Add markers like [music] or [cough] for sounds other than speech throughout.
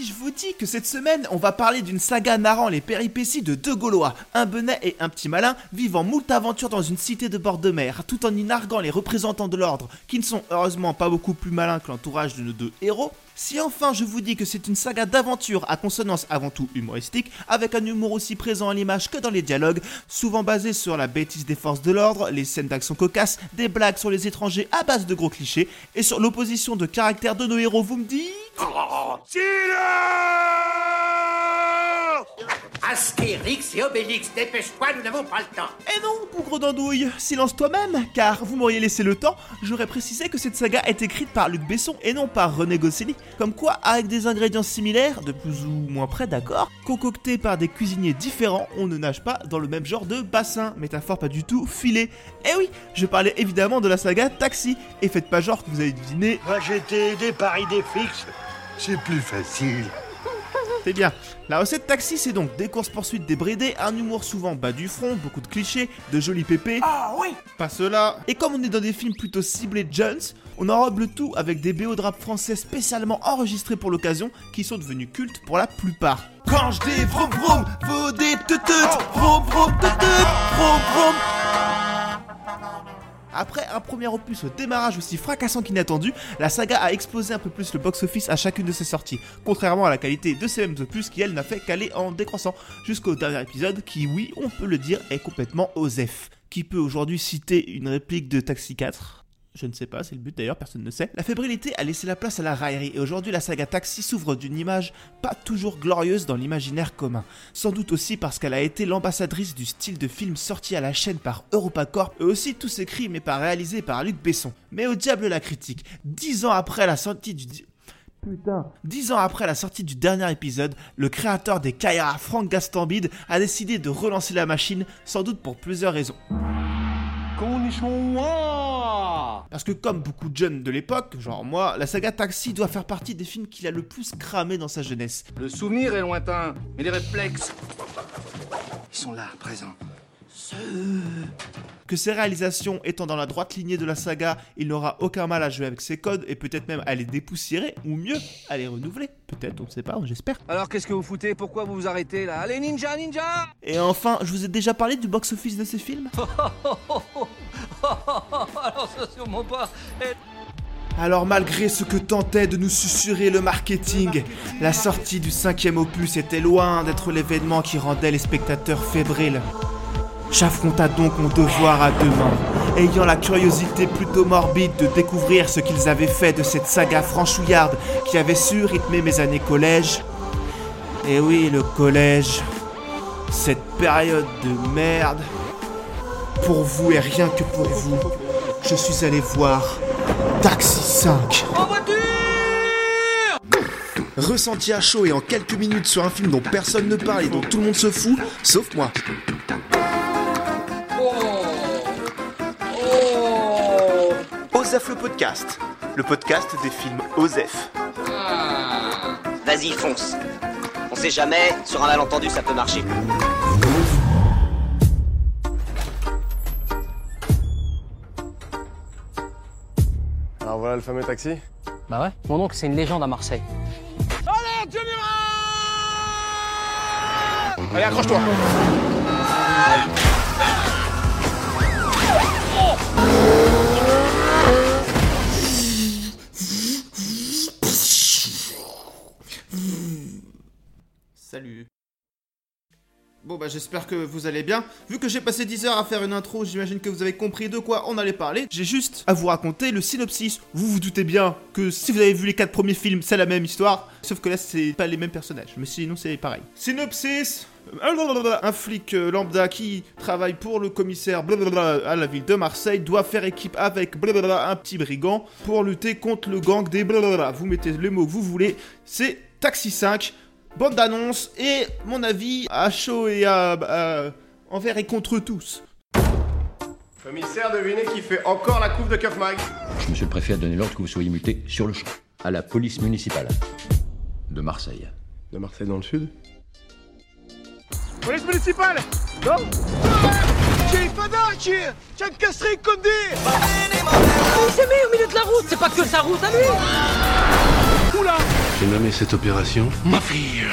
si je vous dis que cette semaine, on va parler d'une saga narrant les péripéties de deux Gaulois, un benet et un petit malin, vivant moult aventures dans une cité de bord de mer, tout en y narguant les représentants de l'ordre, qui ne sont heureusement pas beaucoup plus malins que l'entourage de nos deux héros, si enfin je vous dis que c'est une saga d'aventure à consonance avant tout humoristique, avec un humour aussi présent à l'image que dans les dialogues, souvent basé sur la bêtise des forces de l'ordre, les scènes d'action cocasses, des blagues sur les étrangers à base de gros clichés, et sur l'opposition de caractère de nos héros, vous me dites? Astérix et Obélix, dépêche-toi, nous n'avons pas le temps. Eh non, bougre d'andouille, silence toi-même, car vous m'auriez laissé le temps, j'aurais précisé que cette saga est écrite par Luc Besson et non par René Goscinny. Comme quoi, avec des ingrédients similaires, de plus ou moins près d'accord, concoctés par des cuisiniers différents, on ne nage pas dans le même genre de bassin, métaphore pas du tout filée. Eh oui, je parlais évidemment de la saga Taxi, et faites pas genre que vous avez deviné, Va j'étais aidé par idée fixe. C'est plus facile. C'est bien. La recette taxi, c'est donc des courses-poursuites débridées, un humour souvent bas du front, beaucoup de clichés, de jolis pépés. Ah oui Pas cela. Et comme on est dans des films plutôt ciblés jeunes, on enrobe le tout avec des BO de rap français spécialement enregistrés pour l'occasion, qui sont devenus cultes pour la plupart. Quand je dis vroom vroom, faut des tutut, vroom vroom tutut, vroom vroom. Après un premier opus au démarrage aussi fracassant qu'inattendu, la saga a explosé un peu plus le box-office à chacune de ses sorties, contrairement à la qualité de ces mêmes opus qui elle n'a fait qu'aller en décroissant, jusqu'au dernier épisode qui, oui, on peut le dire, est complètement osef. Qui peut aujourd'hui citer une réplique de Taxi 4 je ne sais pas, c'est le but d'ailleurs, personne ne sait. La fébrilité a laissé la place à la raillerie et aujourd'hui la saga Taxi s'ouvre d'une image pas toujours glorieuse dans l'imaginaire commun. Sans doute aussi parce qu'elle a été l'ambassadrice du style de film sorti à la chaîne par EuropaCorp et aussi tous crimes et pas réalisés par Luc Besson. Mais au diable la critique, dix ans après la sortie du... Putain. Dix ans après la sortie du dernier épisode, le créateur des Kaira, Franck Gastambide, a décidé de relancer la machine, sans doute pour plusieurs raisons. Parce que comme beaucoup de jeunes de l'époque, genre moi, la saga Taxi doit faire partie des films qu'il a le plus cramé dans sa jeunesse. Le souvenir est lointain, mais les réflexes, ils sont là, présents. Que ses réalisations étant dans la droite lignée de la saga, il n'aura aucun mal à jouer avec ses codes et peut-être même à les dépoussiérer, ou mieux, à les renouveler. Peut-être, on ne sait pas, j'espère. Alors qu'est-ce que vous foutez? Pourquoi vous vous arrêtez là? Allez, ninja, ninja Et enfin, je vous ai déjà parlé du box-office de ces films Alors ça sûrement pas. Alors malgré ce que tentait de nous susurrer le marketing, la sortie du cinquième opus était loin d'être l'événement qui rendait les spectateurs fébriles. J'affronta donc mon devoir à deux mains, ayant la curiosité plutôt morbide de découvrir ce qu'ils avaient fait de cette saga franchouillarde qui avait su rythmer mes années collège. Et oui, le collège, cette période de merde. Pour vous et rien que pour vous, je suis allé voir Taxi 5. En voiture Ressenti à chaud et en quelques minutes sur un film dont personne ne parle et dont tout le monde se fout, sauf moi. Osef le podcast, le podcast des films Osef. Vas-y, fonce. On sait jamais, sur un malentendu, ça peut marcher. Alors voilà le fameux taxi. Bah ouais. Mon oncle, c'est une légende à Marseille. Allez, accroche-toi Salut. Bon bah j'espère que vous allez bien. Vu que j'ai passé 10 heures à faire une intro, j'imagine que vous avez compris de quoi on allait parler. J'ai juste à vous raconter le synopsis. Vous vous doutez bien que si vous avez vu les 4 premiers films, c'est la même histoire. Sauf que là, c'est pas les mêmes personnages. Mais sinon, c'est pareil. Synopsis un flic euh, lambda qui travaille pour le commissaire à la ville de Marseille doit faire équipe avec un petit brigand pour lutter contre le gang des. Vous mettez le mot vous voulez, c'est Taxi 5, bande d'annonces et mon avis à chaud et à, à- envers et contre tous. Commissaire, devinez qui fait encore la coupe de Keuf Mag. Monsieur le préfet a donné l'ordre que vous soyez muté sur le champ à la police municipale. De Marseille. De Marseille dans le sud. Police municipale Non. J'ai un castré condé Il s'est mis au milieu de la route, c'est pas que sa route à lui J'ai nommé cette opération Ma fille.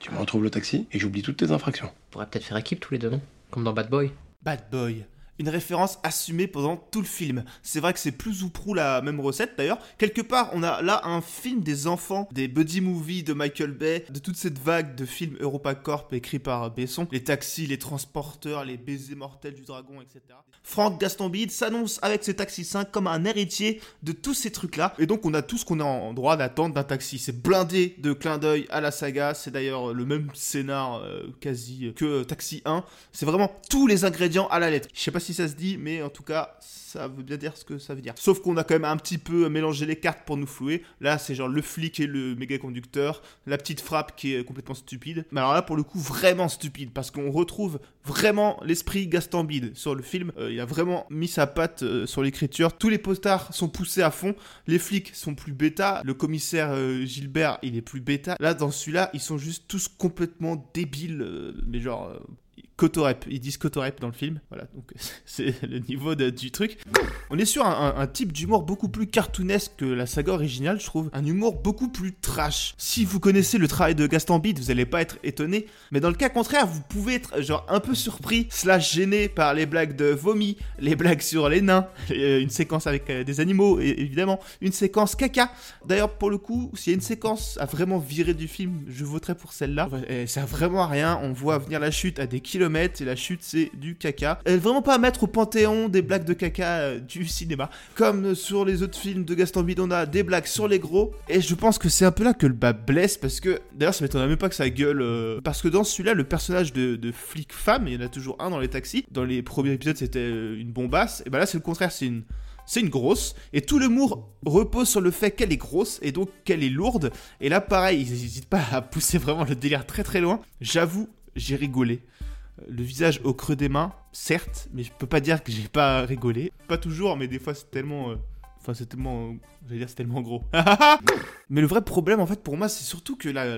Tu me retrouves le taxi et j'oublie toutes tes infractions. On pourrait peut-être faire équipe tous les deux, non? Comme dans Bad Boy. Bad Boy. Une référence assumée pendant tout le film. C'est vrai que c'est plus ou prou la même recette d'ailleurs. Quelque part, on a là un film des enfants, des buddy movies de Michael Bay, de toute cette vague de films EuropaCorp écrits par Besson. Les taxis, les transporteurs, les baisers mortels du dragon, etc. Franck Gastambide s'annonce avec ce Taxi 5 comme un héritier de tous ces trucs-là. Et donc on a tout ce qu'on a en droit d'attendre d'un taxi. C'est blindé de clin d'œil à la saga. C'est d'ailleurs le même scénar euh, quasi que Taxi 1. C'est vraiment tous les ingrédients à la lettre. Je sais pas si ça se dit, mais en tout cas, ça veut bien dire ce que ça veut dire. Sauf qu'on a quand même un petit peu mélangé les cartes pour nous flouer. Là, c'est genre le flic et le méga conducteur, la petite frappe qui est complètement stupide. Mais alors là, pour le coup, vraiment stupide, parce qu'on retrouve vraiment l'esprit Gastambide sur le film. Euh, il a vraiment mis sa patte euh, sur l'écriture. Tous les postards sont poussés à fond. Les flics sont plus bêta. Le commissaire euh, Gilbert, il est plus bêta. Là, dans celui-là, ils sont juste tous complètement débiles, mais genre Cotorep, ils disent Cotorep dans le film, voilà, donc [laughs] c'est le niveau du truc. On est sur un, type d'humour beaucoup plus cartoonesque que la saga originale, je trouve. Un humour beaucoup plus trash. Si vous connaissez le travail de Gaston Bide, vous allez pas être étonné, mais dans le cas contraire, vous pouvez être genre un peu surpris, slash gêné par les blagues de vomi, les blagues sur les nains, [laughs] euh, une séquence avec euh, des animaux, évidemment, une séquence caca. D'ailleurs, pour le coup, s'il y a une séquence à vraiment virer du film, je voterai pour celle-là. Ça sert vraiment à rien, on voit venir la chute à des kilomètres, et la chute c'est du caca. Elle est vraiment pas à mettre au panthéon des blagues de caca euh, du cinéma. Comme sur les autres films de Gaston Bide, on a des blagues sur les gros, et je pense que c'est un peu là que le bas blesse, parce que, d'ailleurs ça m'étonnerait même pas que ça gueule, euh, parce que dans celui-là, le personnage de, de flic femme, il y en a toujours un dans les taxis, dans les premiers épisodes c'était euh, une bombasse, et bah là c'est le contraire, c'est une c'est une grosse, et tout l'humour repose sur le fait qu'elle est grosse, et donc qu'elle est lourde, et là pareil, ils n'hésitent pas à pousser vraiment le délire très très loin. J'avoue, j'ai rigolé. Le visage au creux des mains, certes, mais je peux pas dire que j'ai pas rigolé. Pas toujours, mais des fois c'est tellement... euh, Enfin, c'est tellement... euh, J'allais dire c'est tellement gros. [laughs] mais le vrai problème, en fait, pour moi, c'est surtout que la-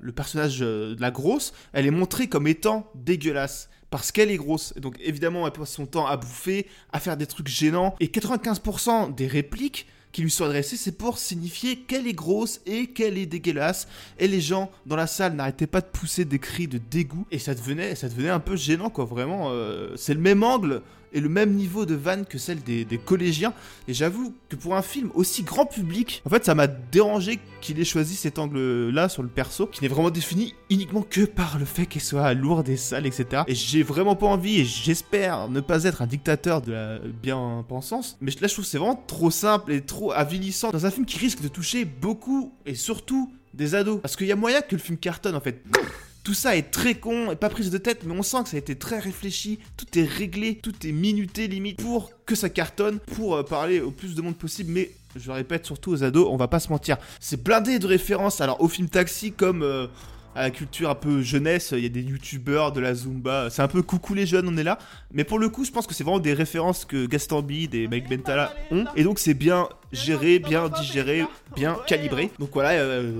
le personnage euh, de la grosse, elle est montrée comme étant dégueulasse. Parce qu'elle est grosse. Donc, évidemment, elle passe son temps à bouffer, à faire des trucs gênants. Et 95% des répliques qui lui sont adressées, c'est pour signifier qu'elle est grosse et qu'elle est dégueulasse. Et les gens dans la salle n'arrêtaient pas de pousser des cris de dégoût. Et ça devenait, ça devenait un peu gênant, quoi. Vraiment, euh, c'est le même angle et le même niveau de vanne que celle des, collégiens. Et j'avoue que pour un film aussi grand public, en fait, ça m'a dérangé qu'il ait choisi cet angle-là sur le perso, qui n'est vraiment défini uniquement que par le fait qu'elle soit lourde et sale, etc. Et j'ai vraiment pas envie, et j'espère ne pas être un dictateur de la bien-pensance, mais là, je trouve c'est vraiment trop simple et trop avilissant dans un film qui risque de toucher beaucoup et surtout des ados. Parce qu'il y a moyen que le film cartonne, en fait. Tout ça est très con et pas prise de tête, mais on sent que ça a été très réfléchi, tout est réglé, tout est minuté limite pour que ça cartonne, pour euh, parler au plus de monde possible, mais je le répète surtout aux ados, on va pas se mentir. C'est blindé de références, alors au film Taxi comme euh, à la culture un peu jeunesse, il y a des youtubeurs, de la Zumba, c'est un peu coucou les jeunes, on est là. Mais pour le coup, je pense que c'est vraiment des références que Gaston Bide et Mike Bentala ont, et donc c'est bien géré, bien digéré, bien calibré. Donc voilà, euh,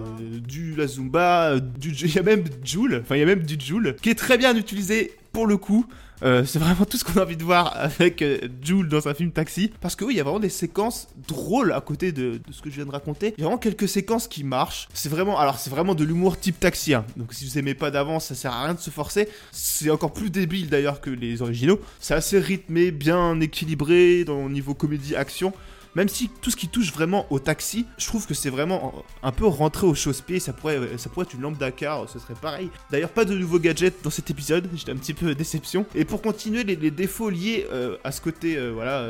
du la Zumba, du, il y a même Joule, enfin il y a même du Joule, qui est très bien utilisé pour le coup. Euh, c'est vraiment tout ce qu'on a envie de voir avec euh, Jules dans un film Taxi. Parce que oui, il y a vraiment des séquences drôles à côté de, ce que je viens de raconter. Il y a vraiment quelques séquences qui marchent. C'est vraiment, alors c'est vraiment de l'humour type Taxi. hein. Donc si vous aimez pas d'avance, ça sert à rien de se forcer. C'est encore plus débile d'ailleurs que les originaux. C'est assez rythmé, bien équilibré dans le niveau comédie action. Même si tout ce qui touche vraiment au taxi, je trouve que c'est vraiment un peu rentré au chausse-pied. Ça pourrait, ça pourrait être une lampe Dakar, ce serait pareil. D'ailleurs, pas de nouveaux gadgets dans cet épisode. [laughs] J'étais un petit peu déception. Et pour continuer les, les défauts liés euh, à ce côté, euh, voilà.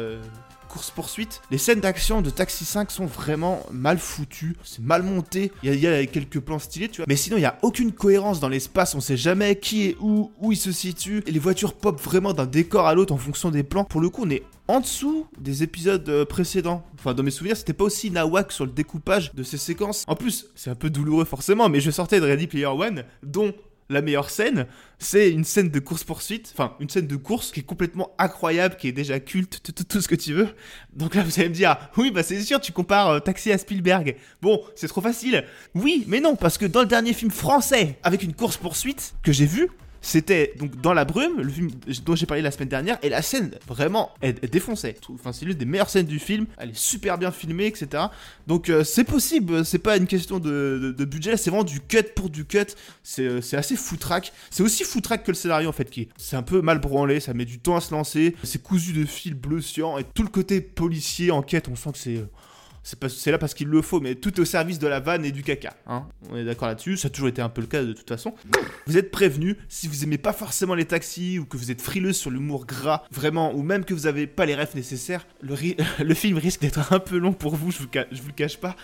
Course-poursuite. Les scènes d'action de Taxi 5 sont vraiment mal foutues, c'est mal monté. Il y, a- quelques plans stylés, tu vois. Mais sinon, il y a aucune cohérence dans l'espace. On sait jamais qui est où, où il se situe. Et les voitures pop vraiment d'un décor à l'autre en fonction des plans. Pour le coup, on est en dessous des épisodes euh, précédents. Enfin, dans mes souvenirs, c'était pas aussi nawak sur le découpage de ces séquences. En plus, c'est un peu douloureux forcément, mais je sortais de Ready Player One, dont la meilleure scène, c'est une scène de course-poursuite, enfin, une scène de course qui est complètement incroyable, qui est déjà culte, tout, ce que tu veux. Donc là, vous allez me dire, oui, bah c'est sûr, tu compares euh, Taxi à Spielberg. Bon, c'est trop facile. Oui, mais non, parce que dans le dernier film français, avec une course-poursuite, que j'ai vu, c'était donc dans la brume, le film dont j'ai parlé la semaine dernière, et la scène vraiment elle, elle défonçait. Enfin, c'est l'une des meilleures scènes du film. Elle est super bien filmée, etc. Donc euh, c'est possible. C'est pas une question de, budget. C'est vraiment du cut pour du cut. C'est euh, c'est assez foutraque. C'est aussi foutraque que le scénario en fait, qui est- c'est un peu mal branlé. Ça met du temps à se lancer. C'est cousu de fils bleu et tout le côté policier enquête. On sent que c'est euh, c'est là parce qu'il le faut, mais tout est au service de la vanne et du caca. Hein On est d'accord là-dessus, ça a toujours été un peu le cas de toute façon. Vous êtes prévenus, si vous aimez pas forcément les taxis ou que vous êtes frileux sur l'humour gras, vraiment, ou même que vous avez pas les refs nécessaires, [laughs] le, film risque d'être un peu long pour vous, je vous, ca- je vous le cache pas.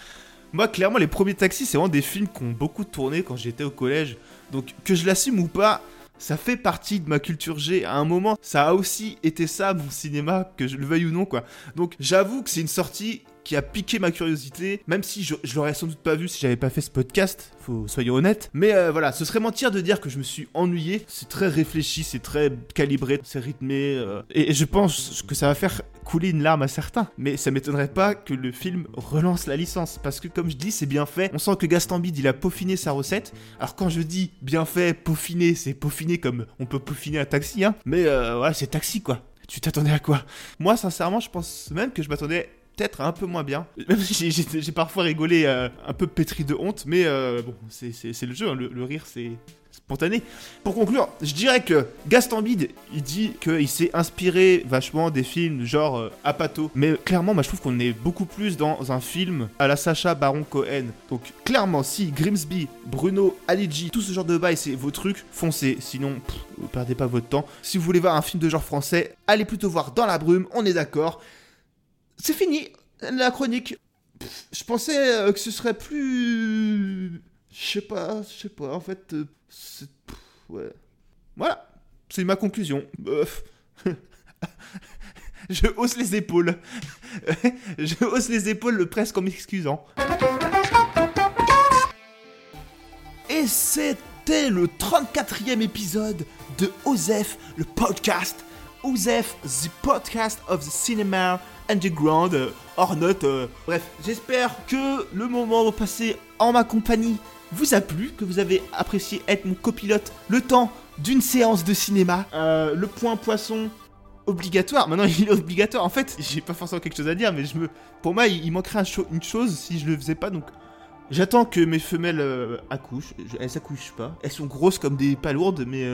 Moi, clairement, les premiers taxis, c'est vraiment des films qui ont beaucoup tourné quand j'étais au collège. Donc, que je l'assume ou pas, ça fait partie de ma culture G. À un moment, ça a aussi été ça, mon cinéma, que je le veuille ou non, quoi. Donc, j'avoue que c'est une sortie qui a piqué ma curiosité, même si je, l'aurais sans doute pas vu si j'avais pas fait ce podcast, faut soyons honnêtes. Mais euh, voilà, ce serait mentir de dire que je me suis ennuyé. C'est très réfléchi, c'est très calibré, c'est rythmé, euh, et, et je pense que ça va faire couler une larme à certains. Mais ça m'étonnerait pas que le film relance la licence, parce que comme je dis, c'est bien fait. On sent que Gaston Bide il a peaufiné sa recette. Alors quand je dis bien fait, peaufiné, c'est peaufiné comme on peut peaufiner un taxi, hein. Mais euh, voilà, c'est taxi quoi. Tu t'attendais à quoi? Moi, sincèrement, je pense même que je m'attendais peut-être un peu moins bien. J'ai- parfois rigolé euh, un peu pétri de honte, mais euh, bon, c'est- le jeu, hein, le, rire c'est spontané. Pour conclure, je dirais que Gaston Bide, il dit qu'il s'est inspiré vachement des films genre euh, Apato. Mais clairement, moi je trouve qu'on est beaucoup plus dans un film à la Sacha Baron Cohen. Donc clairement, si Grimsby, Bruno, Aligi, tout ce genre de bail, c'est vos trucs, foncez. Sinon, pff, perdez pas votre temps. Si vous voulez voir un film de genre français, allez plutôt voir Dans la brume, on est d'accord. C'est fini, la chronique. Je pensais euh, que ce serait plus... Je sais pas, je sais pas, en fait... euh, ouais. Voilà, c'est ma conclusion. [laughs] Je hausse les épaules. [laughs] je hausse les épaules presque en m'excusant. Et c'était le 34e épisode de OZEF, le podcast. OZEF, the podcast of the cinema underground, euh, hors note. euh. Bref, j'espère que le moment passé en ma compagnie vous a plu, que vous avez apprécié être mon copilote le temps d'une séance de cinéma. Euh, le point poisson obligatoire. Maintenant, il est obligatoire. En fait, j'ai pas forcément quelque chose à dire, mais je me, pour moi, il, manquerait une chose si je le faisais pas. Donc, j'attends que mes femelles euh, accouchent. Elles accouchent pas. Elles sont grosses comme des palourdes, mais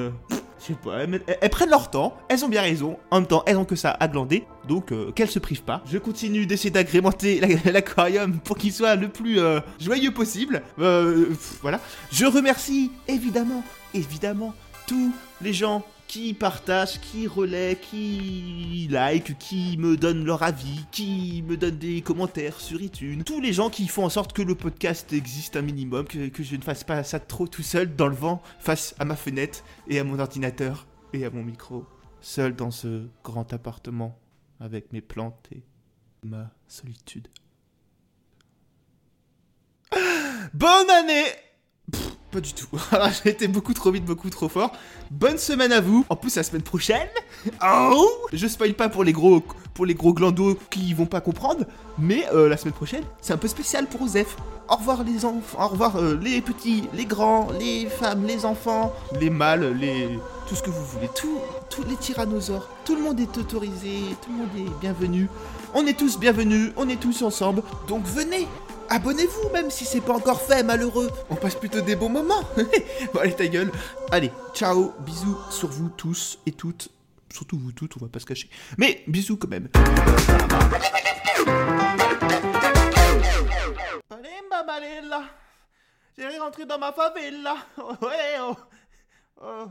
pas. Elles, prennent leur temps. Elles ont bien raison. En même temps, elles ont que ça à glander. Donc, euh, qu'elles se privent pas. Je continue d'essayer d'agrémenter la- [laughs] l'aquarium pour qu'il soit le plus euh, joyeux possible. Euh, voilà. Je remercie évidemment, évidemment, tous les gens qui partagent, qui relaient, qui like, qui me donnent leur avis, qui me donnent des commentaires sur iTunes. Tous les gens qui font en sorte que le podcast existe un minimum, que, que je ne fasse pas ça trop tout seul dans le vent face à ma fenêtre et à mon ordinateur et à mon micro. Seul dans ce grand appartement avec mes plantes et ma solitude. Bonne année Pas du tout. [laughs] J'ai été beaucoup trop vite, beaucoup trop fort. Bonne semaine à vous. En plus, la semaine prochaine. Oh Je spoil pas pour les gros, pour les gros glandos qui vont pas comprendre. Mais euh, la semaine prochaine, c'est un peu spécial pour Osef. Au revoir les enfants, au revoir euh, les petits, les grands, les femmes, les enfants, les mâles, les tout ce que vous voulez, tout, tous les tyrannosaures. Tout le monde est autorisé, tout le monde est bienvenu. On est tous bienvenus, on est tous ensemble. Donc venez, Abonnez-vous même si c'est pas encore fait, malheureux. On passe plutôt des bons moments. [laughs] bon, allez, ta gueule. Allez, ciao, bisous sur vous tous et toutes. Surtout vous toutes, on va pas se cacher. Mais bisous quand même. Allez. J'ai rentré dans ma favela. [laughs] Ouais, oh.